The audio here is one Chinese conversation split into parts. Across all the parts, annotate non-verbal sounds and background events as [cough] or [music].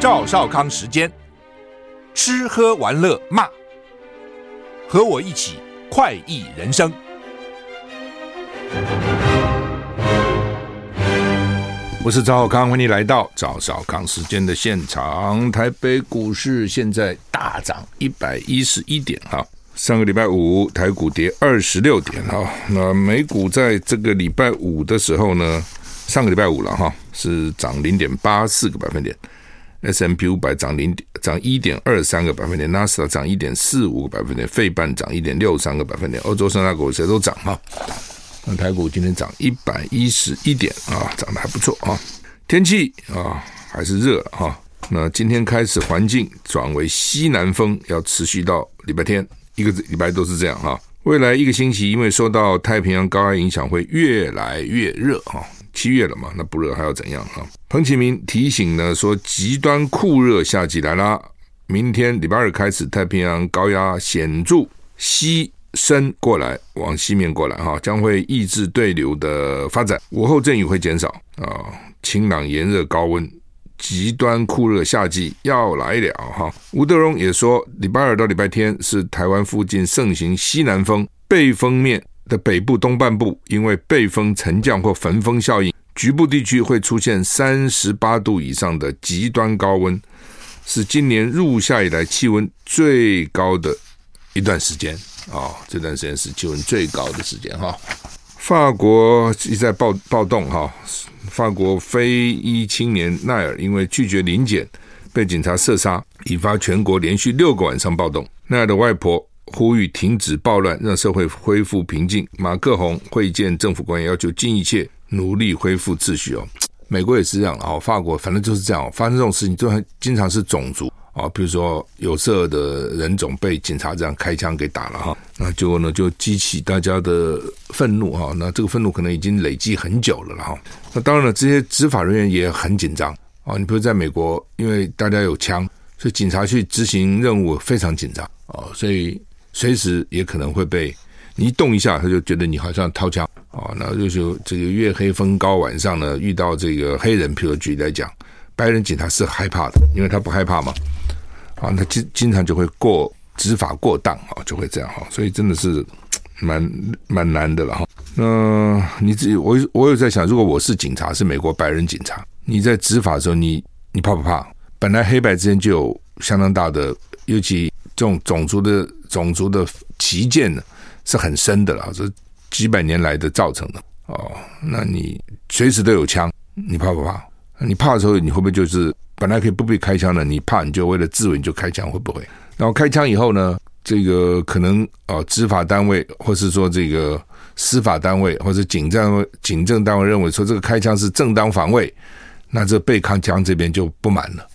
赵少康时间，吃喝玩乐骂，和我一起快意人生。我是赵少康，欢迎来到赵少康时间的现场。台北股市现在大涨一百一十一点哈，上个礼拜五台股跌二十六点哈，那美股在这个礼拜五的时候呢，上个礼拜五了哈，是涨零点八四个百分点。S M P 五百涨零涨一点二三个百分点，纳斯达涨一点四五个百分点，费半涨一点六三个百分点，欧洲三大股市都涨哈。那台股今天涨一百一十一点啊，涨得还不错啊。天气啊还是热哈。那今天开始环境转为西南风，要持续到礼拜天，一个礼拜都是这样哈。未来一个星期，因为受到太平洋高压影响，会越来越热哈。七月了嘛，那不热还要怎样哈？彭启明提醒呢，说极端酷热夏季来啦。明天礼拜二开始，太平洋高压显著西伸过来，往西面过来哈，将会抑制对流的发展。午后阵雨会减少啊，晴朗炎热高温，极端酷热夏季要来了哈。吴德荣也说，礼拜二到礼拜天是台湾附近盛行西南风，背风面。的北部东半部，因为背风沉降或焚风效应，局部地区会出现三十八度以上的极端高温，是今年入夏以来气温最高的一段时间啊、这段时间是气温最高的时间哈。法国一再暴暴动哈，法国非裔青年奈尔因为拒绝临检被警察射杀，引发全国连续六个晚上暴动。奈尔的外婆。呼吁停止暴乱，让社会恢复平静。马克宏会见政府官员，要求尽一切努力恢复秩序哦。美国也是这样哦，法国反正就是这样，发生这种事情就很经常是种族啊，比如说有色的人种被警察这样开枪给打了哈，那结果呢就激起大家的愤怒哈，那这个愤怒可能已经累积很久了了哈。那当然了，这些执法人员也很紧张啊。你比如在美国，因为大家有枪，所以警察去执行任务非常紧张啊，所以。随时也可能会被你一动一下，他就觉得你好像掏枪啊。那就是这个月黑风高晚上呢，遇到这个黑人，譬如举例来讲，白人警察是害怕的，因为他不害怕嘛。啊，他经经常就会过执法过当啊，就会这样哈。所以真的是蛮蛮难的了哈。那你自己，我我有在想，如果我是警察，是美国白人警察，你在执法的时候，你你怕不怕？本来黑白之间就有相当大的，尤其这种种族的。种族的歧见呢是很深的了，是几百年来的造成的哦。那你随时都有枪，你怕不怕？你怕的时候，你会不会就是本来可以不必开枪的，你怕你就为了自卫你就开枪，会不会？然后开枪以后呢，这个可能哦，执法单位或是说这个司法单位或者警政警政单位认为说这个开枪是正当防卫，那这被开枪这边就不满了。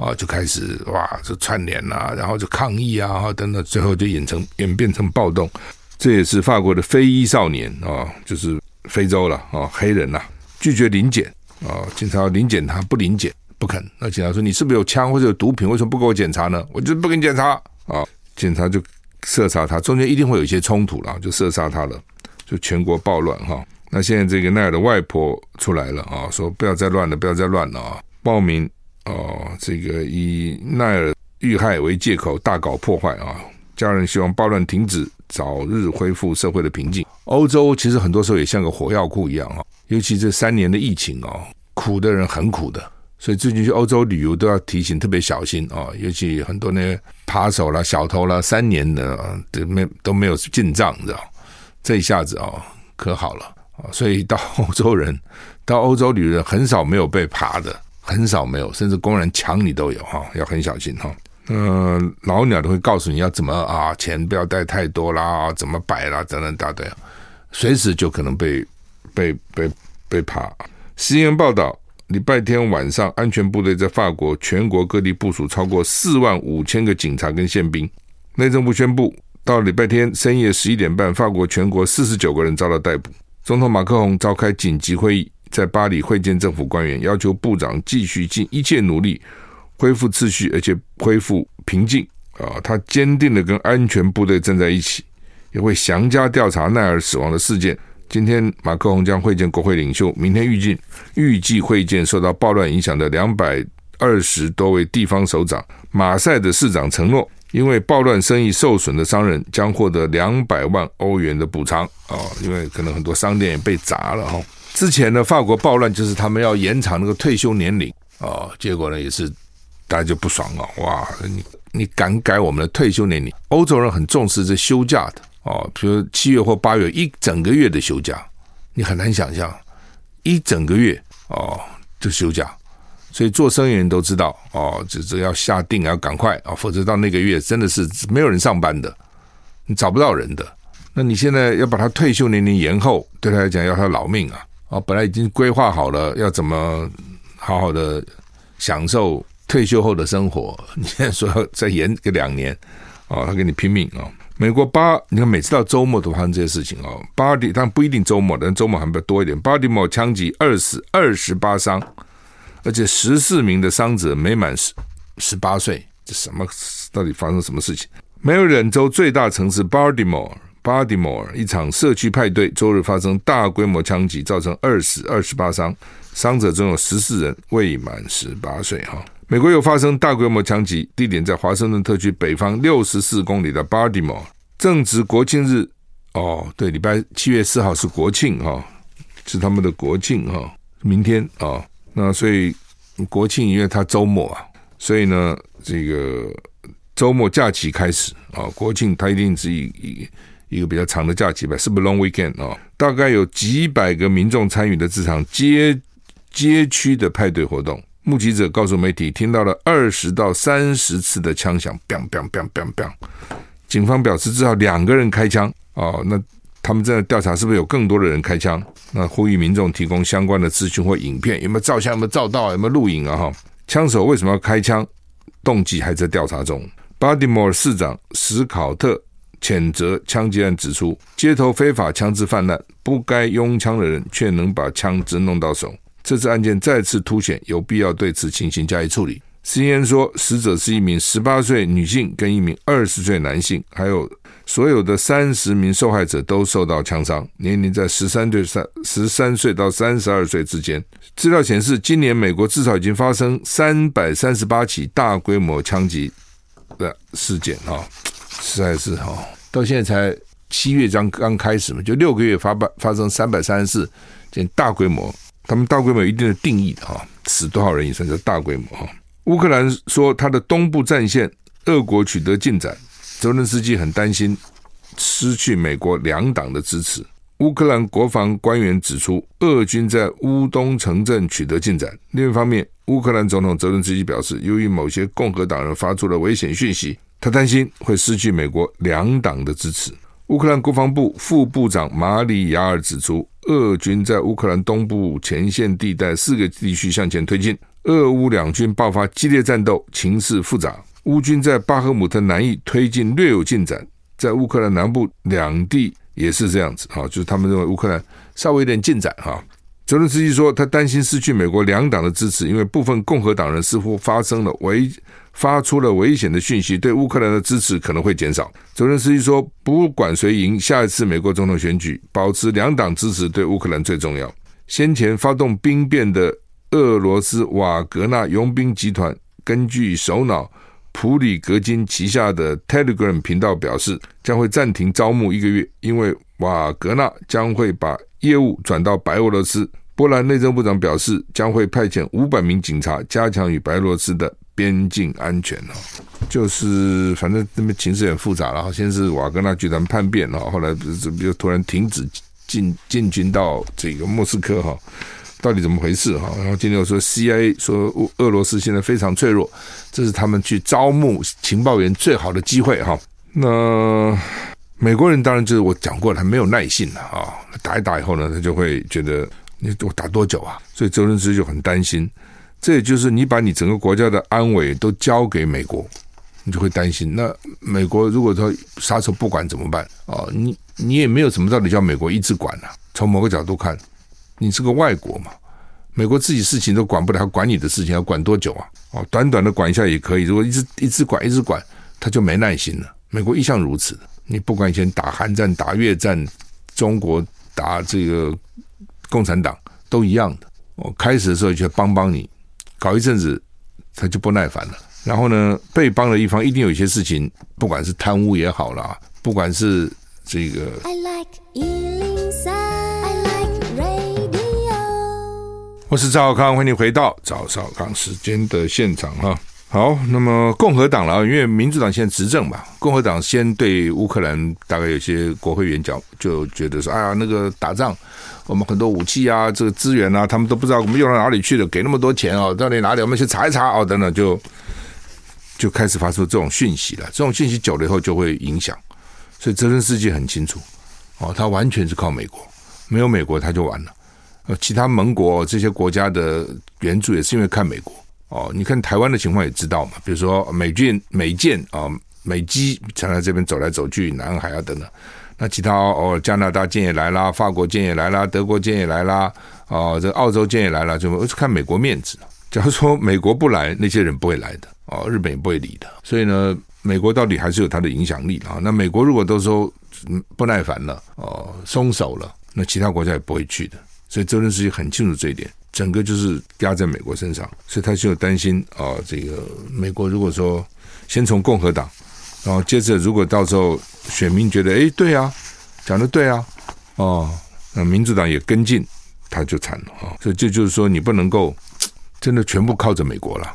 啊，就开始哇，就串联啊，然后就抗议啊，等等，最后就演成演变成暴动。这也是法国的非裔少年啊，就是非洲了啊，黑人呐、拒绝临检啊，警察要临检他不临检不肯。那警察说：“你是不是有枪或者有毒品？为什么不给我检查呢？”我就不给你检查啊，警察就射杀他。中间一定会有一些冲突了，就射杀他了，就全国暴乱哈。那现在这个奈尔的外婆出来了啊，说不要再乱了，不要再乱了啊，报名。哦，这个以奈尔遇害为借口大搞破坏啊！家人希望暴乱停止，早日恢复社会的平静。欧洲其实很多时候也像个火药库一样啊，尤其这三年的疫情啊，苦的人很苦的，所以最近去欧洲旅游都要提醒特别小心啊！尤其很多那些扒手啦、小偷啦，三年的都没都没有进账，你知道？这一下子啊，可好了啊！所以到 [laughs] 欧洲人到欧洲旅游很少没有被扒的。很少没有，甚至公然抢你都有哈，要很小心哈。嗯、呃，老鸟都会告诉你要怎么啊，钱不要带太多啦，怎么摆啦，等等大堆，随时就可能被被被被扒。CNN 报道，礼拜天晚上，安全部队在法国全国各地部署超过四万五千个警察跟宪兵。内政部宣布，到礼拜天深夜十一点半，法国全国四十九个人遭到逮捕。总统马克宏召开紧急会议。在巴黎会见政府官员，要求部长继续尽一切努力恢复秩序，而且恢复平静。啊，他坚定的跟安全部队站在一起，也会详加调查奈尔死亡的事件。今天马克宏将会见国会领袖，明天预计预计会见受到暴乱影响的两百二十多位地方首长。马赛的市长承诺，因为暴乱生意受损的商人将获得两百万欧元的补偿啊，因为可能很多商店也被砸了哈。之前呢，法国暴乱就是他们要延长那个退休年龄啊，结果呢也是大家就不爽了，哇，你你敢改我们的退休年龄？欧洲人很重视这休假的哦，比如七月或八月一整个月的休假，你很难想象一整个月哦就休假。所以做生意人都知道哦，这这要下定要赶快啊，否则到那个月真的是没有人上班的，你找不到人的。那你现在要把他退休年龄延后，对他来讲要他老命啊！啊，本来已经规划好了要怎么好好的享受退休后的生活，[laughs] 你现在说要再延个两年，哦，他给你拼命啊！美国巴，你看每次到周末都发生这些事情哦，巴迪，但不一定周末，但周末还比较多一点。巴迪摩枪击二死二十八伤。而且十四名的伤者没满十十八岁，这什么？到底发生什么事情？梅里兰州最大城市巴迪摩尔，巴迪摩尔一场社区派对周日发生大规模枪击，造成二死二十八伤，伤者中有十四人未满十八岁。哈，美国又发生大规模枪击，地点在华盛顿特区北方六十四公里的巴迪摩尔，正值国庆日。哦，对，礼拜七月四号是国庆哈，是他们的国庆哈，明天啊。那所以国庆因为它周末啊，所以呢，这个周末假期开始啊，国庆它一定是以以一个比较长的假期吧，是不是 long weekend 哦？大概有几百个民众参与的这场街街区的派对活动，目击者告诉媒体，听到了二十到三十次的枪响，bang bang bang bang bang。警方表示至少两个人开枪哦，那。他们正在调查是不是有更多的人开枪？那呼吁民众提供相关的资讯或影片，有没有照相？有没有照到？有没有录影啊？哈，枪手为什么要开枪？动机还在调查中。巴蒂摩尔市长史考特谴责枪击案，指出街头非法枪支泛滥，不该拥枪的人却能把枪支弄到手。这次案件再次凸显有必要对此情形加以处理。C N 说，死者是一名十八岁女性跟一名二十岁男性，还有。所有的三十名受害者都受到枪伤，年龄在十三岁三十三岁到三十二岁之间。资料显示，今年美国至少已经发生三百三十八起大规模枪击的事件啊，实在是哈，到现在才七月刚刚开始嘛，就六个月发发发生三百三十四件大规模，他们大规模有一定的定义的哈，死多少人也算是大规模哈。乌克兰说，他的东部战线，俄国取得进展。泽伦斯基很担心失去美国两党的支持。乌克兰国防官员指出，俄军在乌东城镇取得进展。另一方面，乌克兰总统泽伦斯基表示，由于某些共和党人发出了危险讯息，他担心会失去美国两党的支持。乌克兰国防部副部长马里亚尔指出，俄军在乌克兰东部前线地带四个地区向前推进，俄乌两军爆发激烈战斗，情势复杂。乌军在巴赫姆特南翼推进略有进展，在乌克兰南部两地也是这样子哈，就是他们认为乌克兰稍微有点进展哈。泽伦斯基说，他担心失去美国两党的支持，因为部分共和党人似乎发生了危发出了危险的讯息，对乌克兰的支持可能会减少。泽连斯基说，不管谁赢下一次美国总统选举，保持两党支持对乌克兰最重要。先前发动兵变的俄罗斯瓦格纳佣兵集团，根据首脑。普里格金旗下的 Telegram 频道表示，将会暂停招募一个月，因为瓦格纳将会把业务转到白俄罗斯。波兰内政部长表示，将会派遣五百名警察加强与白俄罗斯的边境安全。哈，就是反正那边情势很复杂了。哈，先是瓦格纳集团叛变，了，后来不是又突然停止进进军到这个莫斯科，哈。到底怎么回事哈？然后今天又说 CIA 说俄罗斯现在非常脆弱，这是他们去招募情报员最好的机会哈。那美国人当然就是我讲过了，他没有耐性了啊，打一打以后呢，他就会觉得你我打多久啊？所以泽伦斯基就很担心。这也就是你把你整个国家的安危都交给美国，你就会担心。那美国如果说啥时候不管怎么办啊？你你也没有什么道理叫美国一直管啊。从某个角度看。你是个外国嘛？美国自己事情都管不了，管你的事情要管多久啊？哦，短短的管一下也可以。如果一直一直管一直管，他就没耐心了。美国一向如此。你不管以前打韩战、打越战，中国打这个共产党都一样的。我开始的时候就帮帮你，搞一阵子他就不耐烦了。然后呢，被帮的一方一定有一些事情，不管是贪污也好啦，不管是这个。I like 我是赵少康，欢迎你回到赵少康时间的现场哈。好，那么共和党了，因为民主党现在执政嘛，共和党先对乌克兰大概有些国会议员讲，就觉得说，哎呀，那个打仗，我们很多武器啊，这个资源啊，他们都不知道我们用到哪里去了，给那么多钱哦，到底哪里？我们去查一查哦，等等，就就开始发出这种讯息了。这种讯息久了以后就会影响，所以泽连斯基很清楚哦，他完全是靠美国，没有美国他就完了。呃其他盟国这些国家的援助也是因为看美国哦，你看台湾的情况也知道嘛，比如说美军、美舰啊、美机常在这边走来走去，南海啊等等。那其他哦，加拿大舰也来啦，法国舰也来啦，德国舰也来啦，哦，这澳洲舰也来了，就看美国面子。假如说美国不来，那些人不会来的哦，日本也不会理的。所以呢，美国到底还是有它的影响力啊。那美国如果都说不耐烦了哦，松手了，那其他国家也不会去的。所以泽连斯基很清楚这一点，整个就是压在美国身上，所以他就担心啊，这个美国如果说先从共和党，然后接着如果到时候选民觉得哎对啊，讲的对啊，哦，那民主党也跟进，他就惨了啊。所以这就是说你不能够真的全部靠着美国了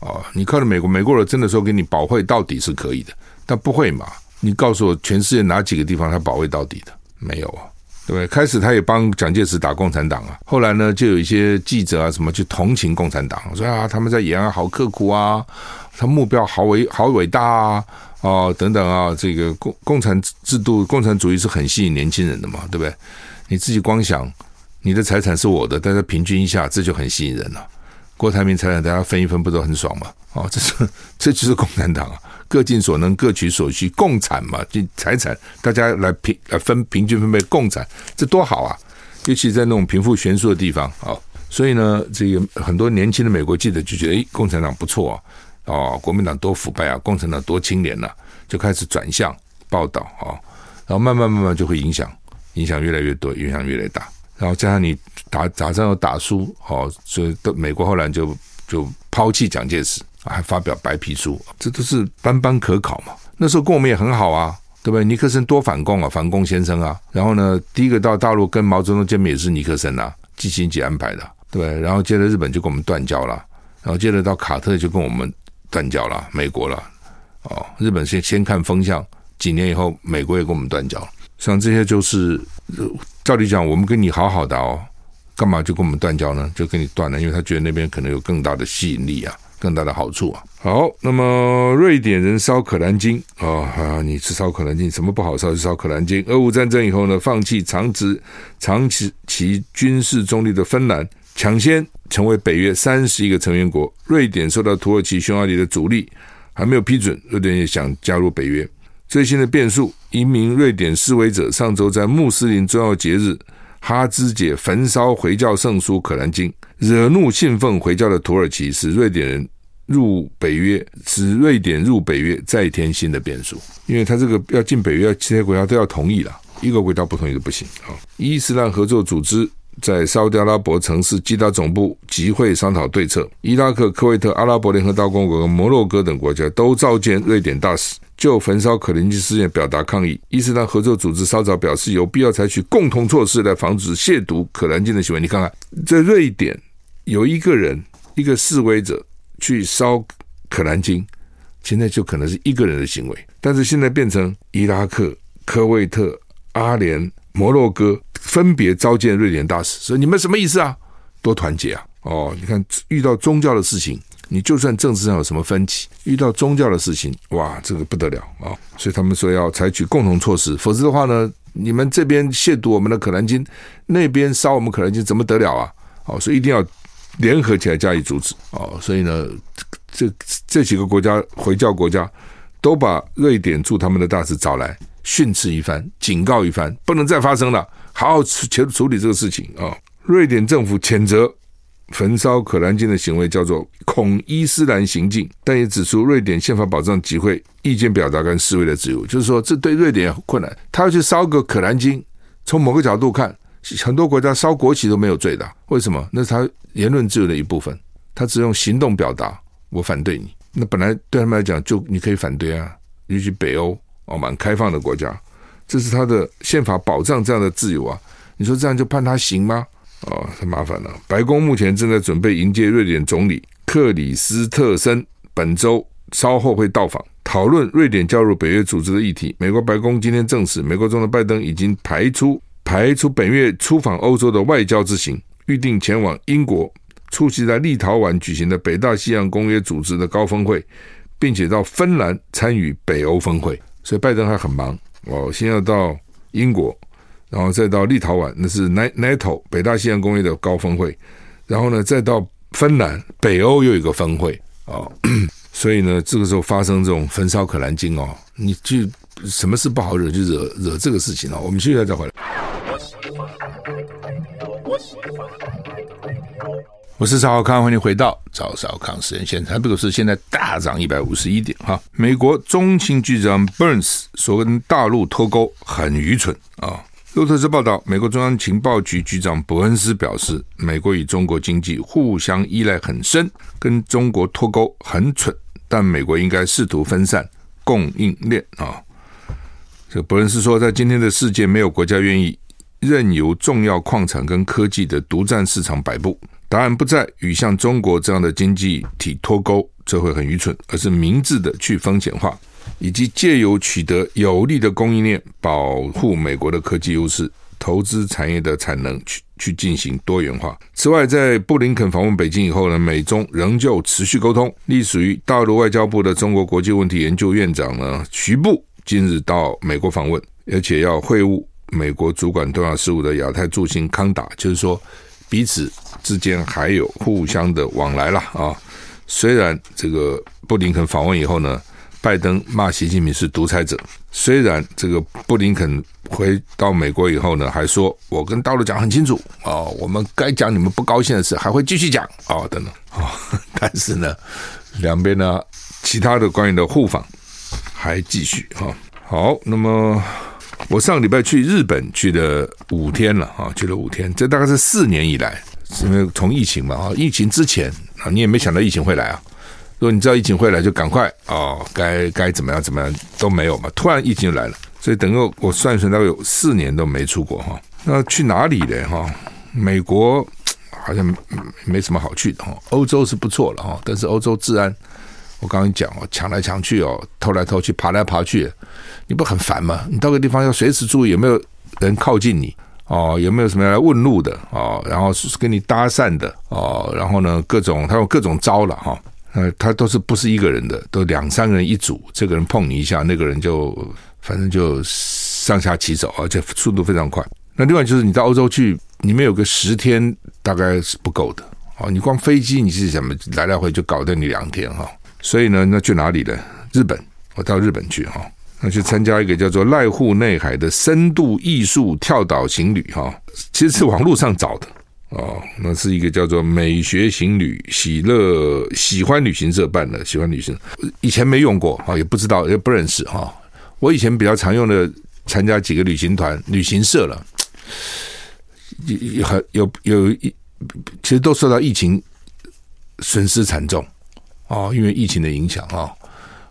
啊，你靠着美国，美国人真的说给你保卫到底是可以的，但不会嘛？你告诉我全世界哪几个地方他保卫到底的？没有啊。对对，开始他也帮蒋介石打共产党啊，后来呢，就有一些记者啊什么去同情共产党，说啊他们在延安好刻苦啊，他目标好伟好伟大啊，哦等等啊，这个共共产制度、共产主义是很吸引年轻人的嘛，对不对？你自己光想你的财产是我的，大家平均一下，这就很吸引人了。郭台铭财产大家分一分，不都很爽吗？哦，这是 [laughs] 这就是共产党啊。各尽所能，各取所需，共产嘛，就财产，大家来平来分平均分配共产，这多好啊！尤其在那种贫富悬殊的地方啊，所以呢，这个很多年轻的美国记者就觉得，诶，共产党不错啊，哦，国民党多腐败啊，共产党多清廉呐，就开始转向报道啊，然后慢慢慢慢就会影响，影响越来越多，影响越来越大，然后加上你打打仗又打输，哦，所以到美国后来就就抛弃蒋介石。还发表白皮书，这都是班班可考嘛。那时候跟我们也很好啊，对不对？尼克森多反共啊，反共先生啊。然后呢，第一个到大陆跟毛泽东见面也是尼克森啊，基辛格安排的，对？然后接着日本就跟我们断交了，然后接着到卡特就跟我们断交了，美国了。哦，日本先先看风向，几年以后美国也跟我们断交。像这些就是，照理讲，我们跟你好好的哦，干嘛就跟我们断交呢？就跟你断了，因为他觉得那边可能有更大的吸引力啊。更大的好处啊！好，那么瑞典人烧可兰经啊啊！你吃烧可兰经，什么不好烧就烧可兰经。俄乌战争以后呢，放弃长期长期其军事中立的芬兰，抢先成为北约三十一个成员国。瑞典受到土耳其、匈牙利的阻力，还没有批准。瑞典也想加入北约。最新的变数：一名瑞典示威者上周在穆斯林重要节日哈兹节焚烧回教圣书《可兰经》，惹怒信奉回教的土耳其，使瑞典人。入北约，使瑞典入北约再添新的变数，因为他这个要进北约，要其他国家都要同意了，一个国家不同意都不行啊。伊斯兰合作组织在沙乌地阿拉伯城市吉达总部集会商讨对策，伊拉克、科威特、阿拉伯联合大公国和摩洛哥等国家都召见瑞典大使，就焚烧可兰经事件表达抗议。伊斯兰合作组织稍早表示，有必要采取共同措施来防止亵渎可兰经的行为。你看看，在瑞典有一个人，一个示威者。去烧可兰经，现在就可能是一个人的行为，但是现在变成伊拉克、科威特、阿联、摩洛哥分别召见瑞典大使，说你们什么意思啊？多团结啊！哦，你看遇到宗教的事情，你就算政治上有什么分歧，遇到宗教的事情，哇，这个不得了啊！所以他们说要采取共同措施，否则的话呢，你们这边亵渎我们的可兰经，那边烧我们可兰经，怎么得了啊？哦，所以一定要。联合起来加以阻止哦，所以呢，这这几个国家回教国家都把瑞典驻他们的大使找来训斥一番，警告一番，不能再发生了，好好处处理这个事情啊、瑞典政府谴责焚烧可兰经的行为叫做恐伊斯兰行径，但也指出瑞典宪法保障集会、意见表达跟示威的自由，就是说这对瑞典很困难，他要去烧个可兰经，从某个角度看。很多国家烧国旗都没有罪的，为什么？那是他言论自由的一部分，他只用行动表达，我反对你。那本来对他们来讲，就你可以反对啊，尤其北欧哦，蛮开放的国家，这是他的宪法保障这样的自由啊。你说这样就判他刑吗？哦，太麻烦了。白宫目前正在准备迎接瑞典总理克里斯特森，本周稍后会到访，讨论瑞典加入北约组织的议题。美国白宫今天证实，美国总统拜登已经排出排出本月出访欧洲的外交之行，预定前往英国出席在立陶宛举行的北大西洋公约组织的高峰会，并且到芬兰参与北欧峰会。所以拜登还很忙哦，先要到英国。然后再到立陶宛，那是 NATO 北大西洋工业的高峰会，然后呢，再到芬兰，北欧又有一个峰会啊，所以呢，这个时候发生这种焚烧可兰经哦，你就什么事不好惹，就惹惹这个事情哦。我们现在再回来。我喜欢，我喜欢我是赵少康，欢迎回到赵少康时间现场。这个是现在大涨一百五十一点哈。美国中情局长 Burns 说跟大陆脱钩很愚蠢啊。路透社报道，美国中央情报局局长伯恩斯表示，美国与中国经济互相依赖很深，跟中国脱钩很蠢，但美国应该试图分散供应链啊。这伯恩斯说，在今天的世界，没有国家愿意任由重要矿产跟科技的独占市场摆布。答案不在与像中国这样的经济体脱钩，这会很愚蠢，而是明智的去风险化。以及借由取得有利的供应链，保护美国的科技优势，投资产业的产能，去去进行多元化。此外，在布林肯访问北京以后呢，美中仍旧持续沟通。隶属于大陆外交部的中国国际问题研究院长呢，徐步今日到美国访问，而且要会晤美国主管东亚事务的亚太助卿康达，就是说彼此之间还有互相的往来了啊。虽然这个布林肯访问以后呢。拜登骂习近平是独裁者，虽然这个布林肯回到美国以后呢，还说我跟大陆讲很清楚哦，我们该讲你们不高兴的事，还会继续讲哦，等等哦，[laughs] 但是呢，两边呢其他的官员的互访还继续哈。好，那么我上个礼拜去日本去了五天了啊，去了五天，这大概是四年以来，因为从疫情嘛啊，疫情之前啊，你也没想到疫情会来啊。如果你知道疫情会来，就赶快哦，该该怎么样怎么样都没有嘛。突然疫情就来了，所以等个我算一算，大概有四年都没出国哈。那去哪里呢？哈？美国好像没什么好去的哈。欧洲是不错了哈，但是欧洲治安，我刚刚讲哦，抢来抢去哦，偷来偷去，爬来爬去，你不很烦吗？你到个地方要随时注意有没有人靠近你哦，有没有什么来问路的哦，然后是跟你搭讪的哦，然后呢，各种他有各种招了哈。呃，他都是不是一个人的，都两三个人一组，这个人碰你一下，那个人就反正就上下其手，而且速度非常快。那另外就是你到欧洲去，你们有个十天大概是不够的哦。你光飞机你是怎么来来回就搞得你两天哈。所以呢，那去哪里呢？日本，我到日本去哈，那去参加一个叫做濑户内海的深度艺术跳岛行旅哈，其实是网络上找的。哦，那是一个叫做美学行旅喜乐喜欢旅行社办的，喜欢旅行以前没用过啊，也不知道也不认识哈。我以前比较常用的参加几个旅行团、旅行社了，有有有一，其实都受到疫情损失惨重啊，因为疫情的影响啊，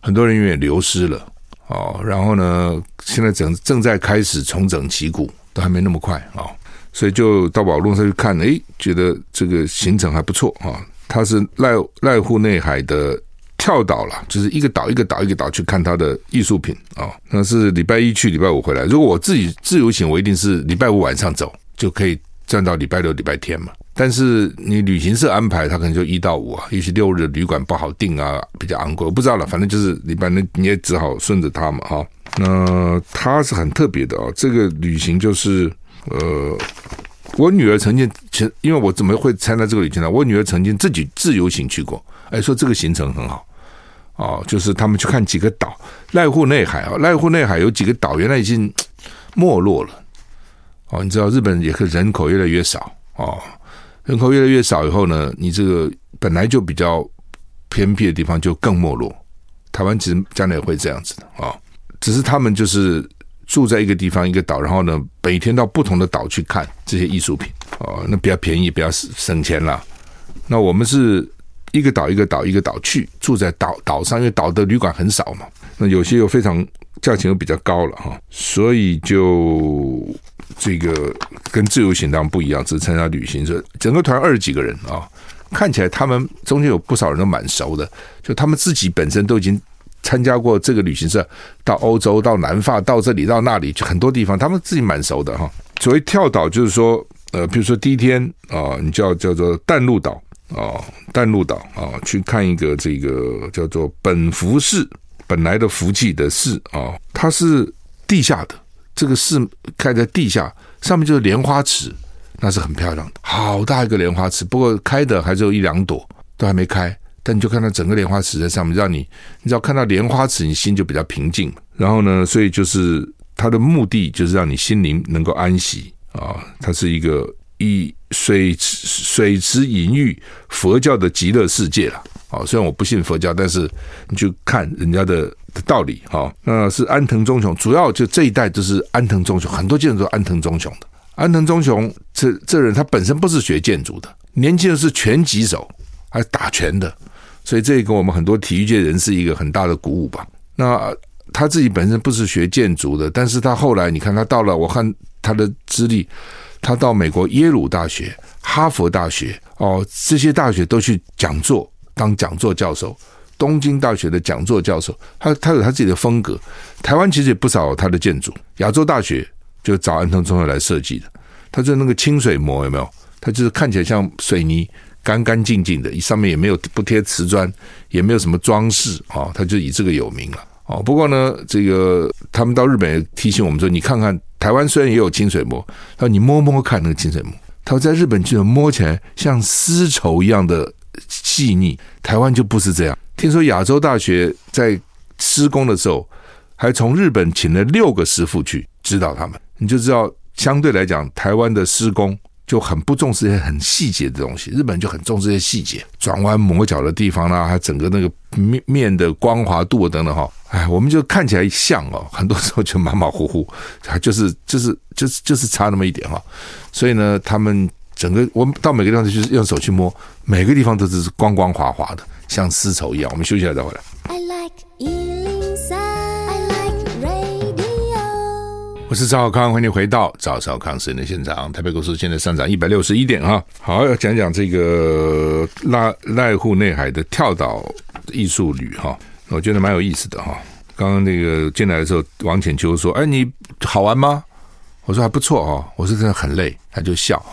很多人员也流失了哦。然后呢，现在正正在开始重整旗鼓，都还没那么快啊。所以就到网络上去看，诶，觉得这个行程还不错啊。它是濑濑户内海的跳岛了，就是一个岛一个岛一个岛去看它的艺术品啊。那是礼拜一去，礼拜五回来。如果我自己自由行，我一定是礼拜五晚上走，就可以赚到礼拜六、礼拜天嘛。但是你旅行社安排，他可能就一到五啊，也许六日旅馆不好订啊，比较昂贵，我不知道了。反正就是礼拜那你也只好顺着他嘛，哈。那他是很特别的啊，这个旅行就是。呃，我女儿曾经，因为我怎么会参加这个旅行呢？我女儿曾经自己自由行去过，哎，说这个行程很好，哦，就是他们去看几个岛，濑户内海啊，濑户内海有几个岛，原来已经没落了，哦，你知道日本也是人口越来越少，哦，人口越来越少以后呢，你这个本来就比较偏僻的地方就更没落，台湾其实将来也会这样子的啊，哦，只是他们就是。住在一个地方一个岛，然后呢，每天到不同的岛去看这些艺术品哦，那比较便宜，比较省钱啦。那我们是一个岛一个岛一个岛去住在岛岛上，因为岛的旅馆很少嘛，那有些又非常价钱又比较高了哈，所以就这个跟自由行当不一样，只是参加旅行社，整个团二十几个人啊，看起来他们中间有不少人都蛮熟的，就他们自己本身都已经参加过这个旅行社，到欧洲、到南法、到这里、到那里，就很多地方，他们自己蛮熟的哈。所谓跳岛，就是说，呃，比如说第一天啊，你叫叫做淡路岛。哦，淡路岛啊，去看一个这个叫做本福寺，本来的福气的寺啊，它是地下的，这个寺开在地下，上面就是莲花池，那是很漂亮的，好大一个莲花池，不过开的还只有一两朵，都还没开，但你就看到整个莲花池在上面，让你，你只要看到莲花池，你心就比较平静。然后呢，所以就是它的目的就是让你心灵能够安息啊，它是一个。一水池水池隐喻佛教的极乐世界了，啊，虽然我不信佛教，但是你就看人家的的道理，哈，那是安藤忠雄，主要就这一代都是安藤忠雄，很多建筑都安藤忠雄的。安藤忠雄这这人他本身不是学建筑的，年轻的是拳击手，还打拳的，所以这给我们很多体育界人士一个很大的鼓舞吧。那他自己本身不是学建筑的，但是他后来你看他到了，我看他的资历。他到美国耶鲁大学、哈佛大学哦，这些大学都去讲座，当讲座教授。东京大学的讲座教授，他他有他自己的风格。台湾其实也不少他的建筑，亚洲大学就找安藤忠雄来设计的。他就那个清水模有没有？他就是看起来像水泥，干干净净的，上面也没有不贴瓷砖，也没有什么装饰啊，他就以这个有名了。哦，不过呢，这个他们到日本也提醒我们说，你看看。台湾虽然也有清水模，他说你摸摸看那个清水模，他说在日本居然摸起来像丝绸一样的细腻，台湾就不是这样。听说亚洲大学在施工的时候，还从日本请了六个师傅去指导他们，你就知道相对来讲，台湾的施工。就很不重视一些很细节的东西，日本人就很重视一些细节，转弯抹角的地方啦，还整个那个面面的光滑度等等哈。哎，我们就看起来像哦，很多时候就马马虎虎，还就是就是就是就是差那么一点哈。所以呢，他们整个我们到每个地方就是用手去摸，每个地方都是光光滑滑的，像丝绸一样。我们休息一下再回来。I like 我是赵小康，欢迎回到赵少康时间的现场。台北股市现在上涨一百六十一点哈。好，要讲讲这个濑濑户内海的跳岛艺术旅哈，我觉得蛮有意思的哈。刚刚那个进来的时候，王浅秋说：“哎，你好玩吗？”我说：“还不错哦。”我说：“真的很累。”他就笑，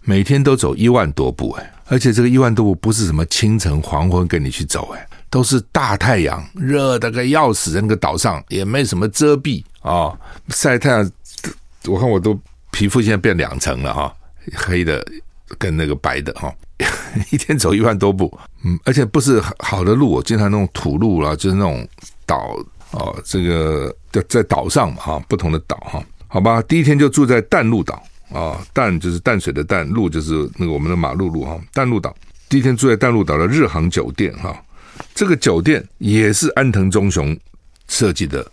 每天都走一万多步哎，而且这个一万多步不是什么清晨黄昏跟你去走哎，都是大太阳，热得个要死，那个岛上也没什么遮蔽。啊、晒太阳，我看我都皮肤现在变两层了哈、黑的跟那个白的哈、[laughs] 一天走一万多步，嗯，而且不是好的路，我经常那种土路啦，就是那种岛哦，这个在在岛上嘛哈，不同的岛哈，好吧，第一天就住在淡路岛啊，淡就是淡水的淡，路就是那个我们的马路路哈，淡路岛，第一天住在淡路岛的日航酒店哈，这个酒店也是安藤忠雄设计的。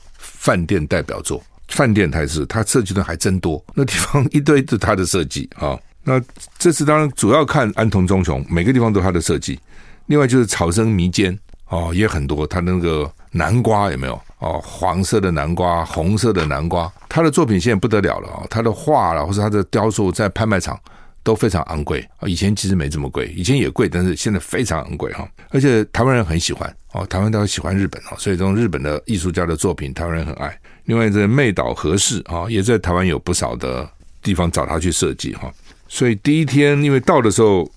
饭店代表作，饭店台式，他设计的还真多，那地方一堆是他的设计啊。那这次当然主要看安藤忠雄，每个地方都他的设计。另外就是草生弥坚哦，也很多。他那个南瓜有没有哦？黄色的南瓜，红色的南瓜，他的作品现在不得了了啊！他的画啦，或者他的雕塑，在拍卖场都非常昂贵啊。以前其实没这么贵，以前也贵，但是现在非常昂贵哈。而且台湾人很喜欢。哦，台湾都喜欢日本哦，所以这种日本的艺术家的作品，台湾人很爱。另外，这妹岛和氏啊，也在台湾有不少的地方找他去设计哈。所以第一天，因为到的时候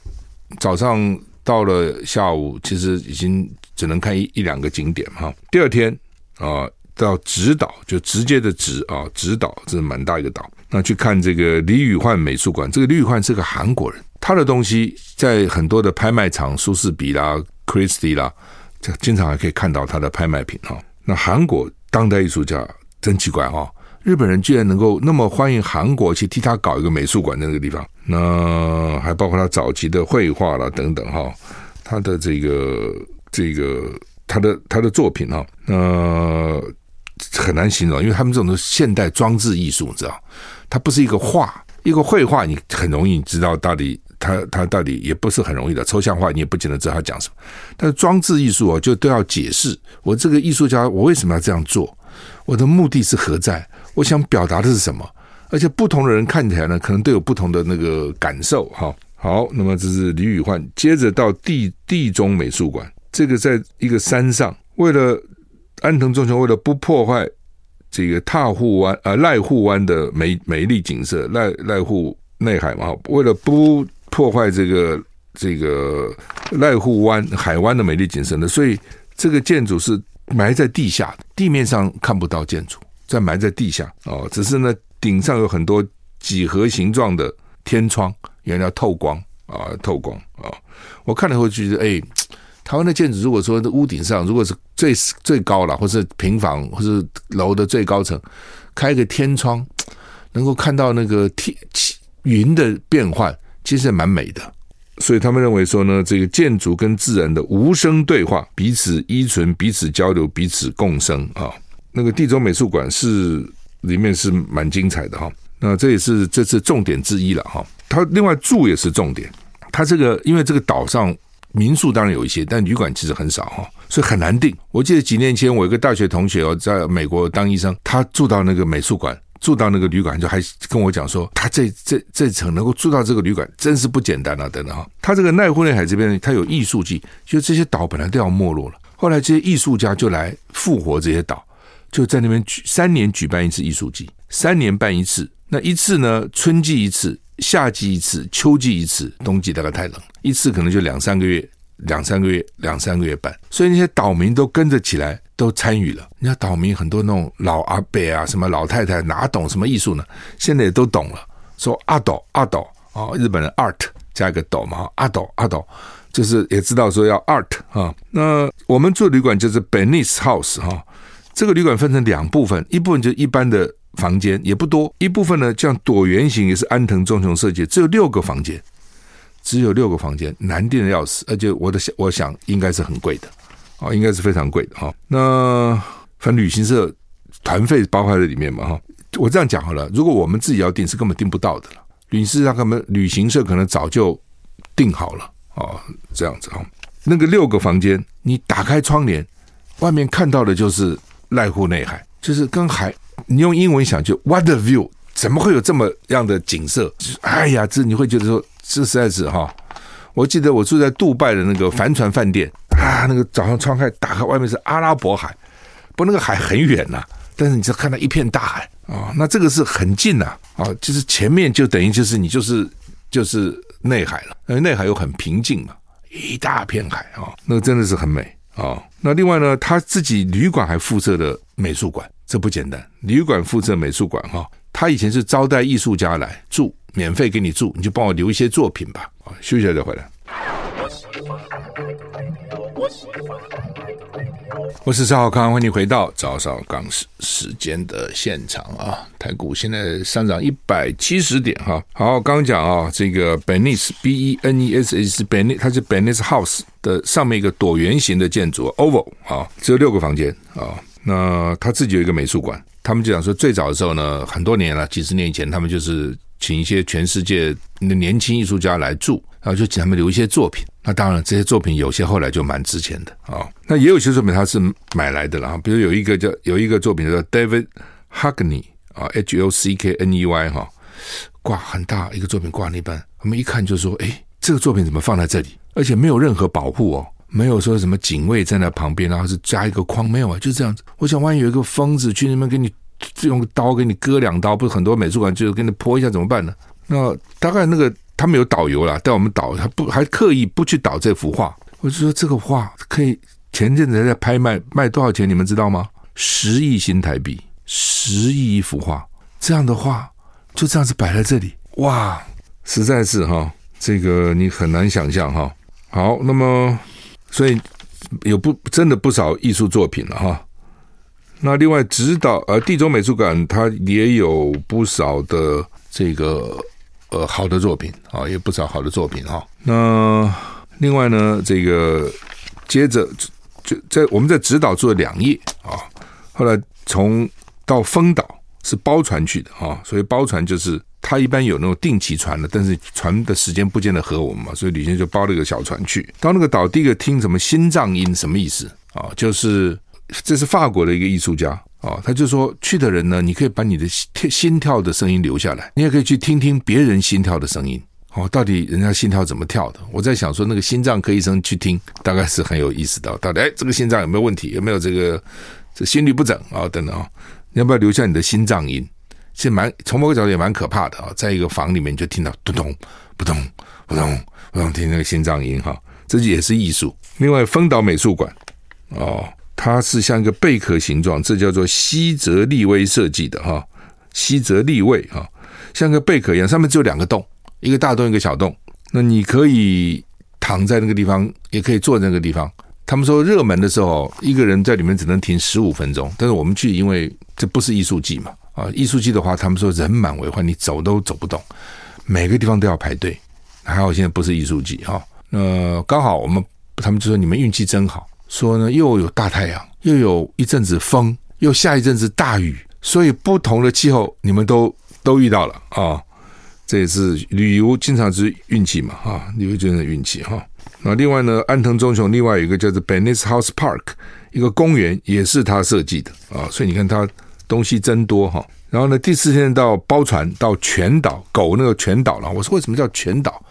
早上到了下午，其实已经只能看一一两个景点哈。第二天啊，到直岛就直接的直啊，直岛这是蛮大一个岛，那去看这个李宇焕美术馆。这个李宇焕是个韩国人，他的东西在很多的拍卖场，苏士比啦、Christie 啦。这经常还可以看到他的拍卖品哈。那韩国当代艺术家真奇怪哈，日本人居然能够那么欢迎韩国去替他搞一个美术馆在那个地方。那还包括他早期的绘画啦等等哈，他的这个这个他的他的作品哈，那很难形容，因为他们这种都是现代装置艺术，你知道，它不是一个画，一个绘画你很容易知道到底。它它到底也不是很容易的，抽象画你也不见得知道它讲什么。但是装置艺术哦，就都要解释我这个艺术家我为什么要这样做，我的目的是何在，我想表达的是什么，而且不同的人看起来呢，可能都有不同的那个感受哈。好，那么这是李宇焕，接着到地地中美术馆，这个在一个山上，为了安藤忠雄为了不破坏这个踏户湾呃濑户湾的美美丽景色，濑濑户内海嘛，为了不破坏这个这个濑户湾海湾的美丽景色呢，所以这个建筑是埋在地下，地面上看不到建筑，在埋在地下哦，只是呢顶上有很多几何形状的天窗。原来透光啊，透光啊！我看了以后就觉得，哎，台湾的建筑，如果说屋顶上如果是最最高了，或是平房，或是楼的最高层，开个天窗，能够看到那个天云的变换，其实也蛮美的。所以他们认为说呢，这个建筑跟自然的无声对话，彼此依存，彼此交流，彼此共生啊。那个地中美术馆是里面是蛮精彩的哈。那这也是这次重点之一了哈。它另外住也是重点，它这个因为这个岛上民宿当然有一些，但旅馆其实很少哈，所以很难定。我记得几年前我有个大学同学哦，在美国当医生，他住到那个美术馆，住到那个旅馆，就还跟我讲说，他这这这层能够住到这个旅馆，真是不简单啊！等等哈，他这个濑户内海这边，他有艺术季，就这些岛本来都要没落了，后来这些艺术家就来复活这些岛，就在那边举三年举办一次艺术季，三年办一次，那一次呢，春季一次。夏季一次，秋季一次，冬季大概太冷，一次可能就两三个月，两三个月，两三个月半，所以那些岛民都跟着起来，都参与了。你看岛民很多那种老阿伯啊，什么老太太，哪懂什么艺术呢？现在也都懂了，说阿斗阿斗啊，日本人 art 加一个斗嘛，阿斗阿斗，就是也知道说要 art 啊。那我们住旅馆就是 Beneath House 哈，这个旅馆分成两部分，一部分就一般的。房间也不多，一部分呢，这样椭圆形也是安藤忠雄设计，只有六个房间，只有六个房间，难订的要死，而且我的想，我想应该是很贵的，啊，应该是非常贵的哈。那反正旅行社团费包含在里面嘛哈。我这样讲好了，如果我们自己要订，是根本订不到的了。旅行社他们旅行社可能早就订好了啊，这样子哈。那个六个房间，你打开窗帘，外面看到的就是濑户内海，就是跟海。你用英文想就 What a view？怎么会有这么样的景色？哎呀，这你会觉得说这实在是哈。我记得我住在杜拜的那个帆船饭店啊，那个早上窗开打开，外面是阿拉伯海，不，那个海很远呐，但是你就看到一片大海啊。那这个是很近呐啊，就是前面就等于就是你就是就是内海了，因为内海又很平静嘛，一大片海啊，那个真的是很美哦。那另外呢，他自己旅馆还附设的美术馆。这不简单，旅馆附设美术馆哈，他以前是招待艺术家来住，免费给你住，你就帮我留一些作品吧。啊，休息一下再回来。我是赵少康，欢迎回到早上刚时时间的现场啊！台股现在上涨一百七十点哈。好，刚讲啊，这个 Beneath B E N E S H Beneath 它是 Beneath House 的上面一个椭圆形的建筑 Oval 啊，只有六个房间啊。那他自己有一个美术馆，他们就讲说，最早的时候呢，很多年了，几十年以前，他们就是请一些全世界的年轻艺术家来住，然后就请他们留一些作品。那当然，这些作品有些后来就蛮值钱的啊、哦。那也有些作品他是买来的了，比如有一个叫有一个作品叫 David Hockney 啊，H O C K N E Y 哈，挂很大一个作品挂那边，我们一看就说，哎，这个作品怎么放在这里？而且没有任何保护哦。没有说什么警卫站在旁边，然后是加一个框，没有啊，就这样子。我想，万一有一个疯子去那边给你用刀给你割两刀，不是很多美术馆就是给你泼一下怎么办呢？那大概那个他们有导游啦，带我们导，他不还刻意不去导这幅画。我就说这个画可以前阵子在拍卖，卖多少钱？你们知道吗？十亿新台币，十亿一幅画，这样的画就这样子摆在这里，哇，实在是哈，这个你很难想象哈。好，那么。所以有不真的不少艺术作品了哈。那另外指导呃地中美术馆，它也有不少的这个呃好的作品啊，也不少好的作品哈。那另外呢，这个接着就在我们在直岛住了两夜啊，后来从到丰岛是包船去的啊，所以包船就是他一般有那种定期船的，但是船的时间不见得合我们嘛，所以旅行就包了一个小船去。到那个岛，第一个听什么心脏音，什么意思啊？就是这是法国的一个艺术家哦，他就说去的人呢，你可以把你的心跳的声音留下来，你也可以去听听别人心跳的声音。哦，到底人家心跳怎么跳的？我在想说，那个心脏科医生去听，大概是很有意思的。到底哎，这个心脏有没有问题？有没有这个这心律不整啊？等等啊，你要不要留下你的心脏音？其实蛮从某个角度也蛮可怕的啊，在一个房里面就听到咚咚扑通扑通扑通，听那个心脏音哈，这也是艺术。另外，丰岛美术馆哦，它是像一个贝壳形状，这叫做西泽立威设计的哈，西泽立威哈，像个贝壳一样，上面只有两个洞，一个大洞，一个小洞。那你可以躺在那个地方，也可以坐在那个地方。他们说热门的时候，一个人在里面只能停十五分钟，但是我们去，因为这不是艺术季嘛。啊，艺术季的话，他们说人满为患，你走都走不动，每个地方都要排队。还好现在不是艺术季哈，呃，刚好我们他们就说你们运气真好，说呢又有大太阳，又有一阵子风，又下一阵子大雨，所以不同的气候你们都都遇到了啊。这也是旅游经常是运气嘛哈，旅游就是运气哈。那另外呢，安藤忠雄另外有一个叫做 Bennett House Park，一个公园也是他设计的啊，所以你看他。东西真多哈，然后呢，第四天到包船到全岛狗那个全岛了。我说为什么叫全岛？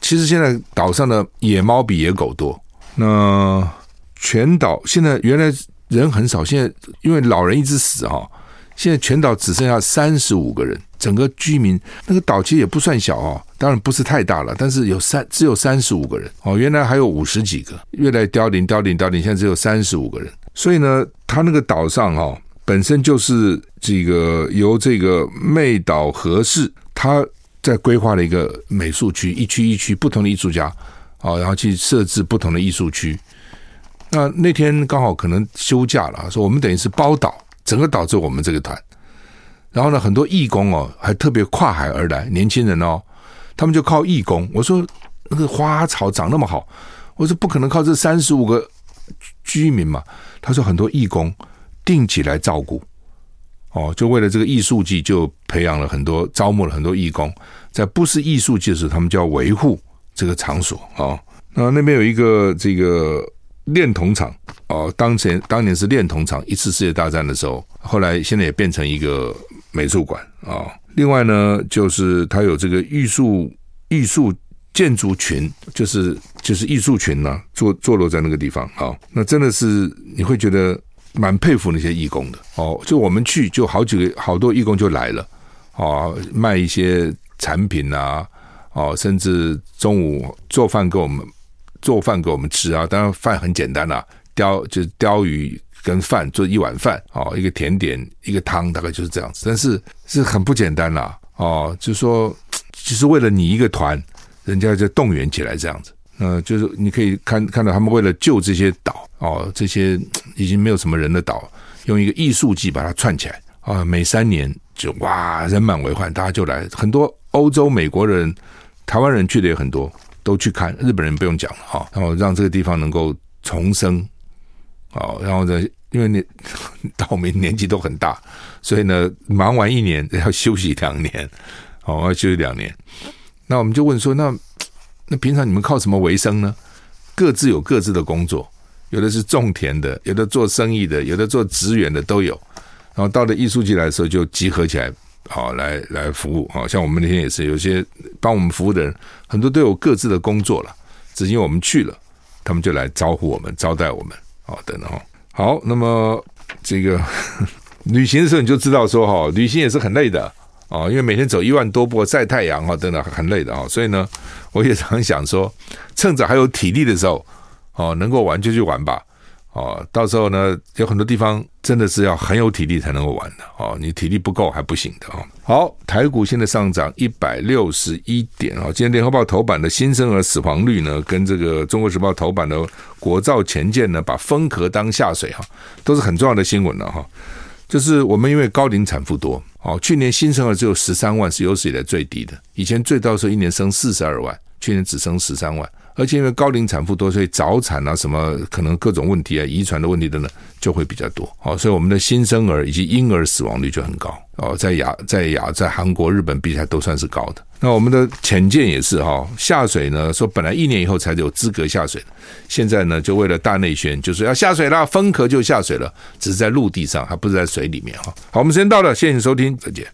其实现在岛上的野猫比野狗多。那全岛现在原来人很少，现在因为老人一直死哈，现在全岛只剩下三十五个人，整个居民那个岛其实也不算小哦，当然不是太大了，但是有三只有三十五个人哦，原来还有五十几个，越来凋零凋零凋零，现在只有三十五个人。所以呢，他那个岛上哈。本身就是这个由这个妹岛和氏他在规划了一个美术区，一区一区不同的艺术家啊，然后去设置不同的艺术区。那那天刚好可能休假了，说我们等于是包岛，整个岛就我们这个团。然后呢，很多义工哦，还特别跨海而来，年轻人哦，他们就靠义工。我说那个花草长那么好，我说不可能靠这三十五个居民嘛。他说很多义工。定期来照顾，哦，就为了这个艺术季，就培养了很多，招募了很多义工，在不是艺术季的时候，他们就要维护这个场所啊、哦。那那边有一个这个炼铜厂哦，当前当年是炼铜厂，一次世界大战的时候，后来现在也变成一个美术馆啊、哦。另外呢，就是它有这个艺术艺术建筑群，就是就是艺术群呢、坐坐落在那个地方啊、那真的是你会觉得。蛮佩服那些义工的哦，就我们去就好几个好多义工就来了哦，卖一些产品啊哦，甚至中午做饭给我们做饭给我们吃啊，当然饭很简单啦、啊，鯛就是鯛鱼跟饭做一碗饭哦，一个甜点一个汤，大概就是这样子，但是是很不简单啦哦，就是说就是为了你一个团，人家就动员起来这样子。呃，就是你可以看看到他们为了救这些岛哦，这些已经没有什么人的岛，用一个艺术季把它串起来啊，每三年就哇人满为患，大家就来，很多欧洲、美国人、台湾人去的也很多，都去看，日本人不用讲了哈，然后让这个地方能够重生，哦，然后呢，因为你 [laughs] 岛民年纪都很大，所以呢，忙完一年 [laughs] 要休息两年，哦，要休息两年，那我们就问说那。那平常你们靠什么为生呢？各自有各自的工作，有的是种田的，有的做生意的，有的做职员的都有。然后到了艺术季来的时候，就集合起来，好来来服务。好像我们那天也是，有些帮我们服务的人，很多都有各自的工作了。只因为我们去了，他们就来招呼我们，招待我们。好，等等。好，那么这个 [laughs] 旅行的时候你就知道说，哈，旅行也是很累的。哦，因为每天走一万多步晒太阳哈，真的很累的啊。所以呢，[laughs] 我也常想说，趁着还有体力的时候，哦，能够玩就去玩吧。哦，到时候呢，有很多地方真的是要很有体力才能够玩的。哦，你体力不够还不行的啊。好，台股现在上涨一百六十一点啊。今天联合报头版的新生儿死亡率呢，跟这个中国时报头版的国造前舰呢，把风壳当下水哈，都是很重要的新闻了哈。就是我们因为高龄产妇多，哦，去年新生儿只有十三万，是有史以来最低的。以前最高的时候一年生四十二万，去年只生十三万，而且因为高龄产妇多，所以早产啊，什么可能各种问题啊，遗传的问题等等就会比较多。好，所以我们的新生儿以及婴儿死亡率就很高。哦，在亚在亚在韩国、日本比起来都算是高的。那我们的潜舰也是哈，下水呢，说本来一年以后才有资格下水，现在呢就为了大内宣，就是要下水了，封壳就下水了，只是在陆地上，还不是在水里面哈。好，我们时间到了，谢谢你收听，再见。